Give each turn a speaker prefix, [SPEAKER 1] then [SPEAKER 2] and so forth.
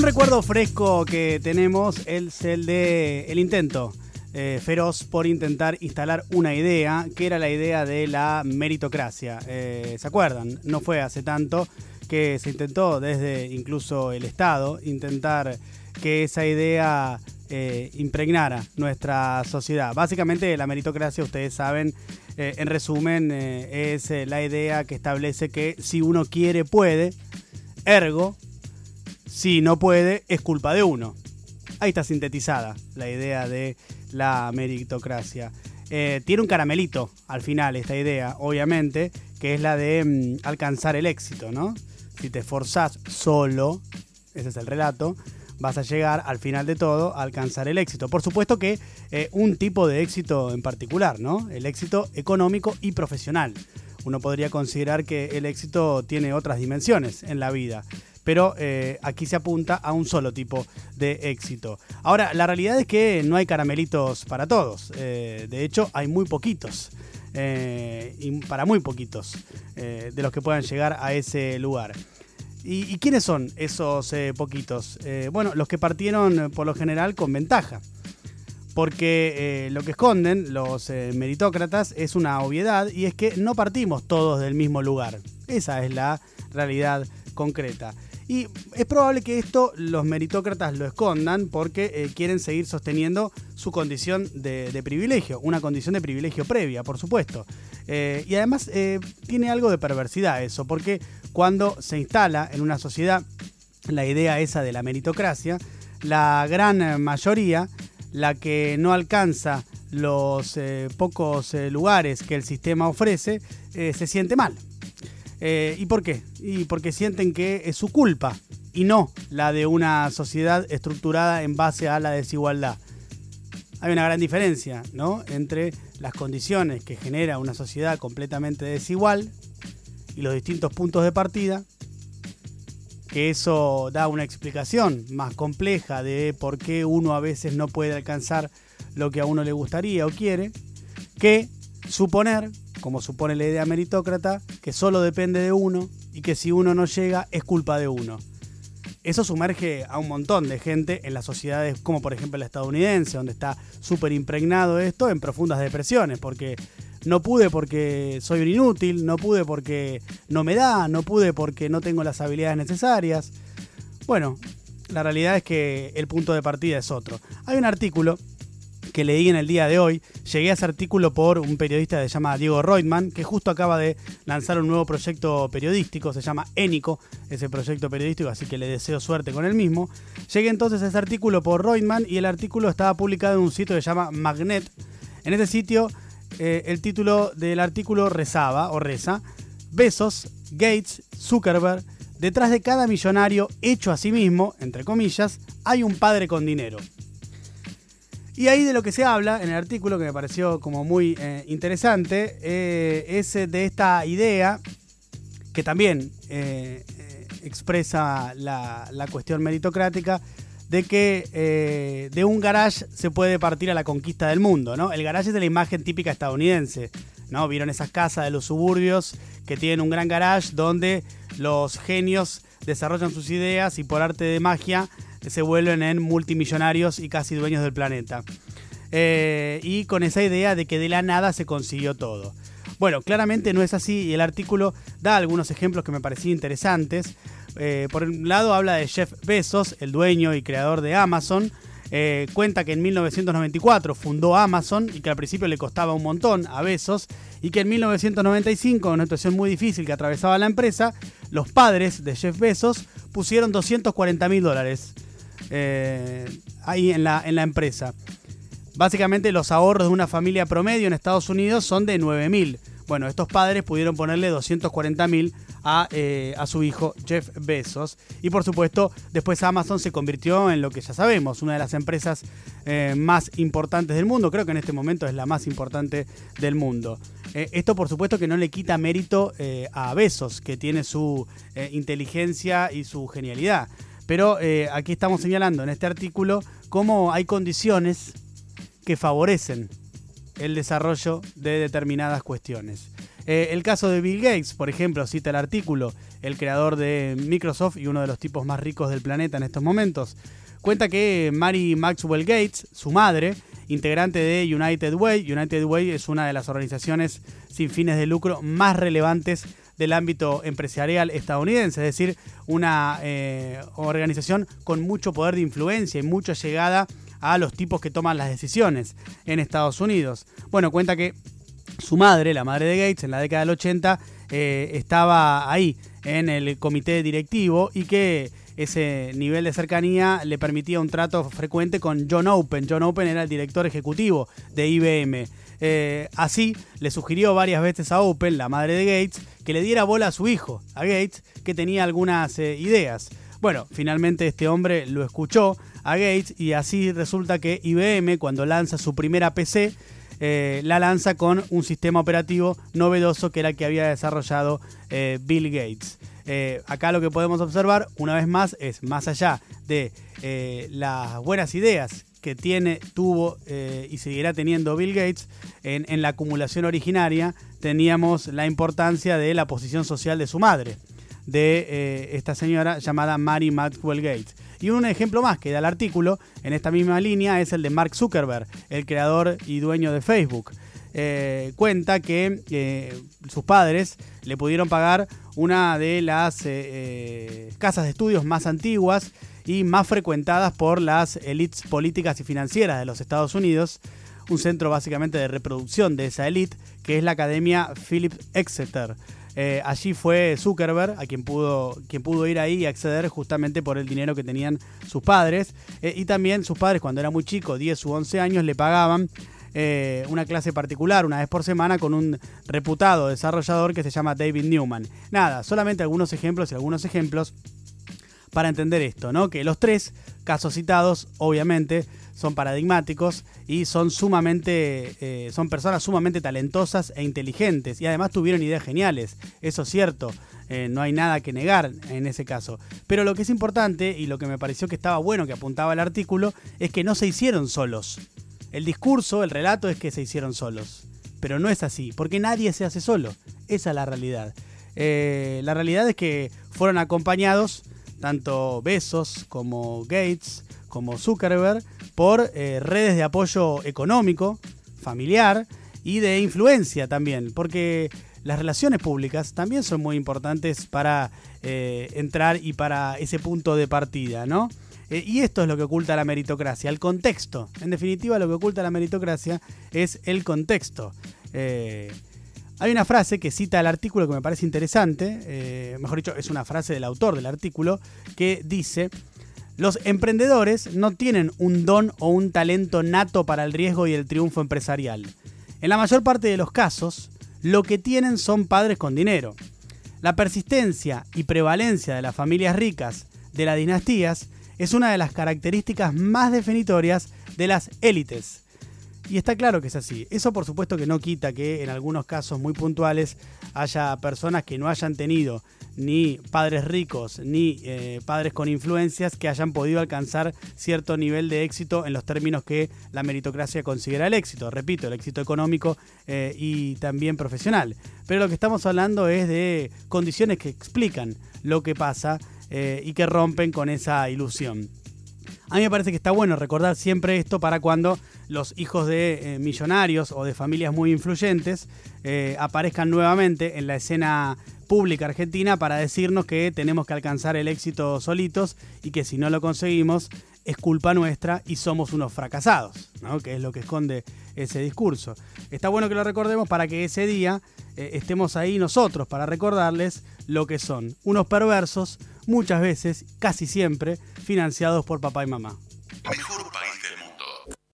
[SPEAKER 1] Un recuerdo fresco que tenemos es el de el intento eh, feroz por intentar instalar una idea, que era la idea de la meritocracia. Eh, ¿Se acuerdan? No fue hace tanto que se intentó desde incluso el Estado intentar que esa idea eh, impregnara nuestra sociedad. Básicamente la meritocracia, ustedes saben, en resumen, es la idea que establece que si uno quiere, puede, ergo, si no puede, es culpa de uno. Ahí está sintetizada la idea de la meritocracia. Eh, tiene un caramelito al final esta idea, obviamente, que es la de mm, alcanzar el éxito, ¿no? Si te esforzás solo, ese es el relato, vas a llegar al final de todo a alcanzar el éxito. Por supuesto que eh, un tipo de éxito en particular, ¿no? El éxito económico y profesional. Uno podría considerar que el éxito tiene otras dimensiones en la vida pero eh, aquí se apunta a un solo tipo de éxito. Ahora, la realidad es que no hay caramelitos para todos, eh, de hecho hay muy poquitos. Eh, y para muy poquitos de los que puedan llegar a ese lugar. ¿Y, quiénes son esos poquitos? bueno, los que partieron por lo general con ventaja porque lo que esconden los meritócratas es una obviedad y es que no partimos todos del mismo lugar. Esa es la realidad concreta. Y es probable que esto los meritócratas lo escondan porque eh, quieren seguir sosteniendo su condición de, privilegio, una condición de privilegio previa, por supuesto. Eh, y además eh, tiene algo de perversidad eso, porque cuando se instala en una sociedad la idea esa de la meritocracia, la gran mayoría, la que no alcanza los pocos lugares que el sistema ofrece, se siente mal. Eh, ¿Y por qué? Y porque sienten que es su culpa y no la de una sociedad estructurada en base a la desigualdad. Hay una gran diferencia, ¿no? Entre las condiciones que genera una sociedad completamente desigual y los distintos puntos de partida, que eso da una explicación más compleja de por qué uno a veces no puede alcanzar lo que a uno le gustaría o quiere, que suponer como supone la idea meritócrata, que solo depende de uno y que si uno no llega es culpa de uno. Eso sumerge a un montón de gente en las sociedades como por ejemplo la estadounidense, donde está súper impregnado esto en profundas depresiones, porque no pude porque soy un inútil, no pude porque no me da, no pude porque no tengo las habilidades necesarias. Bueno, la realidad es que el punto de partida es otro. Hay un artículo que leí en el día de hoy. Llegué a ese artículo por un periodista que se llama Diego Reutemann, que justo acaba de lanzar un nuevo proyecto periodístico, se llama Énico, ese proyecto periodístico, así que le deseo suerte con el mismo. Llegué entonces a ese artículo por Reutemann y el artículo estaba publicado en un sitio que se llama Magnet. En ese sitio, eh, el título del artículo rezaba o reza: Besos, Gates, Zuckerberg. Detrás de cada millonario hecho a sí mismo, entre comillas, hay un padre con dinero. Y ahí de lo que se habla en el artículo, que me pareció como muy eh, interesante, eh, es de esta idea que también eh, expresa la, cuestión meritocrática de que de un garage se puede partir a la conquista del mundo, ¿no? El garage es de la imagen típica estadounidense, ¿no? Vieron esas casas de los suburbios que tienen un gran garage donde los genios desarrollan sus ideas y por arte de magia se vuelven en multimillonarios y casi dueños del planeta. Eh, y con esa idea de que de la nada se consiguió todo. Bueno, claramente no es así y el artículo da algunos ejemplos que me parecían interesantes. Eh, por un lado habla de Jeff Bezos, el dueño y creador de Amazon. Eh, cuenta que en 1994 fundó Amazon y que al principio le costaba un montón a Bezos y que en 1995, en una situación muy difícil que atravesaba la empresa, los padres de Jeff Bezos pusieron 240 mil dólares eh, ahí en la, en la empresa. Básicamente los ahorros de una familia promedio en Estados Unidos son de 9 mil. Bueno, estos padres pudieron ponerle 240 mil a, eh, a, su hijo Jeff Bezos. Y por supuesto, después Amazon se convirtió en lo que ya sabemos, una de las empresas eh, más importantes del mundo. Creo que en este momento es la más importante del mundo. esto por supuesto que no le quita mérito a Bezos, que tiene su inteligencia y su genialidad. Pero eh, aquí estamos señalando en este artículo cómo hay condiciones que favorecen el desarrollo de determinadas cuestiones. Eh, el caso de Bill Gates, por ejemplo, cita el artículo, el creador de Microsoft y uno de los tipos más ricos del planeta en estos momentos, cuenta que Mary Maxwell Gates, su madre, integrante de United Way, United Way es una de las organizaciones sin fines de lucro más relevantes del ámbito empresarial estadounidense, es decir, una eh, organización con mucho poder de influencia y mucha llegada a los tipos que toman las decisiones en Estados Unidos. Bueno, cuenta que su madre, la madre de Gates, en la década del 80, eh, estaba ahí en el comité directivo y que ese nivel de cercanía le permitía un trato frecuente con John Open. John Open era el director ejecutivo de IBM. Eh, así le sugirió varias veces a Open, la madre de Gates, que le diera bola a su hijo, a Gates, que tenía algunas eh, ideas. Bueno, finalmente este hombre lo escuchó a Gates y así resulta que IBM cuando lanza su primera PC eh, la lanza con un sistema operativo novedoso que era el que había desarrollado Bill Gates. Acá lo que podemos observar una vez más es más allá de las buenas ideas que tiene, tuvo eh, y seguirá teniendo Bill Gates en, la acumulación originaria, teníamos la importancia de la posición social de su madre, de eh, esta señora llamada Mary Maxwell Gates. Y un ejemplo más que da el artículo en esta misma línea es el de Mark Zuckerberg, el creador y dueño de Facebook. Eh, cuenta que sus padres le pudieron pagar una de las casas de estudios más antiguas y más frecuentadas por las élites políticas y financieras de los Estados Unidos, un centro básicamente de reproducción de esa élite, que es la Academia Philip Exeter. Eh, allí fue Zuckerberg, a quien pudo, quien pudo ir ahí y acceder justamente por el dinero que tenían sus padres. Eh, y también sus padres, cuando era muy chico, 10 u 11 años, le pagaban eh, una clase particular una vez por semana con un reputado desarrollador que se llama David Newman. Nada, solamente algunos ejemplos y algunos ejemplos para entender esto, ¿no? Que los tres casos citados, obviamente, son paradigmáticos y son sumamente, eh, son personas sumamente talentosas e inteligentes y además tuvieron ideas geniales, eso es cierto, eh, no hay nada que negar en ese caso. Pero lo que es importante y lo que me pareció que estaba bueno que apuntaba el artículo es que no se hicieron solos. El discurso, el relato es que se hicieron solos, pero no es así, porque nadie se hace solo, esa es la realidad. Eh, la realidad es que fueron acompañados tanto Besos como Gates, como Zuckerberg, por eh, redes de apoyo económico, familiar y de influencia también, porque las relaciones públicas también son muy importantes para eh, entrar y para ese punto de partida, ¿no? Eh, y esto es lo que oculta la meritocracia, el contexto. En definitiva, lo que oculta la meritocracia es el contexto. Hay una frase que cita el artículo que me parece interesante, eh, mejor dicho, es una frase del autor del artículo, que dice, los emprendedores no tienen un don o un talento nato para el riesgo y el triunfo empresarial. En la mayor parte de los casos, lo que tienen son padres con dinero. La persistencia y prevalencia de las familias ricas, de las dinastías, es una de las características más definitorias de las élites y está claro que es así. Eso por supuesto que no quita que en algunos casos muy puntuales haya personas que no hayan tenido ni padres ricos ni eh, padres con influencias que hayan podido alcanzar cierto nivel de éxito en los términos que la meritocracia considera el éxito. Repito, el éxito económico eh, y también profesional. Pero lo que estamos hablando es de condiciones que explican lo que pasa eh, y que rompen con esa ilusión. A mí me parece que está bueno recordar siempre esto para cuando los hijos de eh, millonarios o de familias muy influyentes eh, aparezcan nuevamente en la escena pública argentina para decirnos que tenemos que alcanzar el éxito solitos y que si no lo conseguimos es culpa nuestra y somos unos fracasados, ¿no? que es lo que esconde ese discurso. Está bueno que lo recordemos para que ese día estemos ahí nosotros para recordarles lo que son unos perversos, muchas veces, casi siempre, financiados por papá y mamá.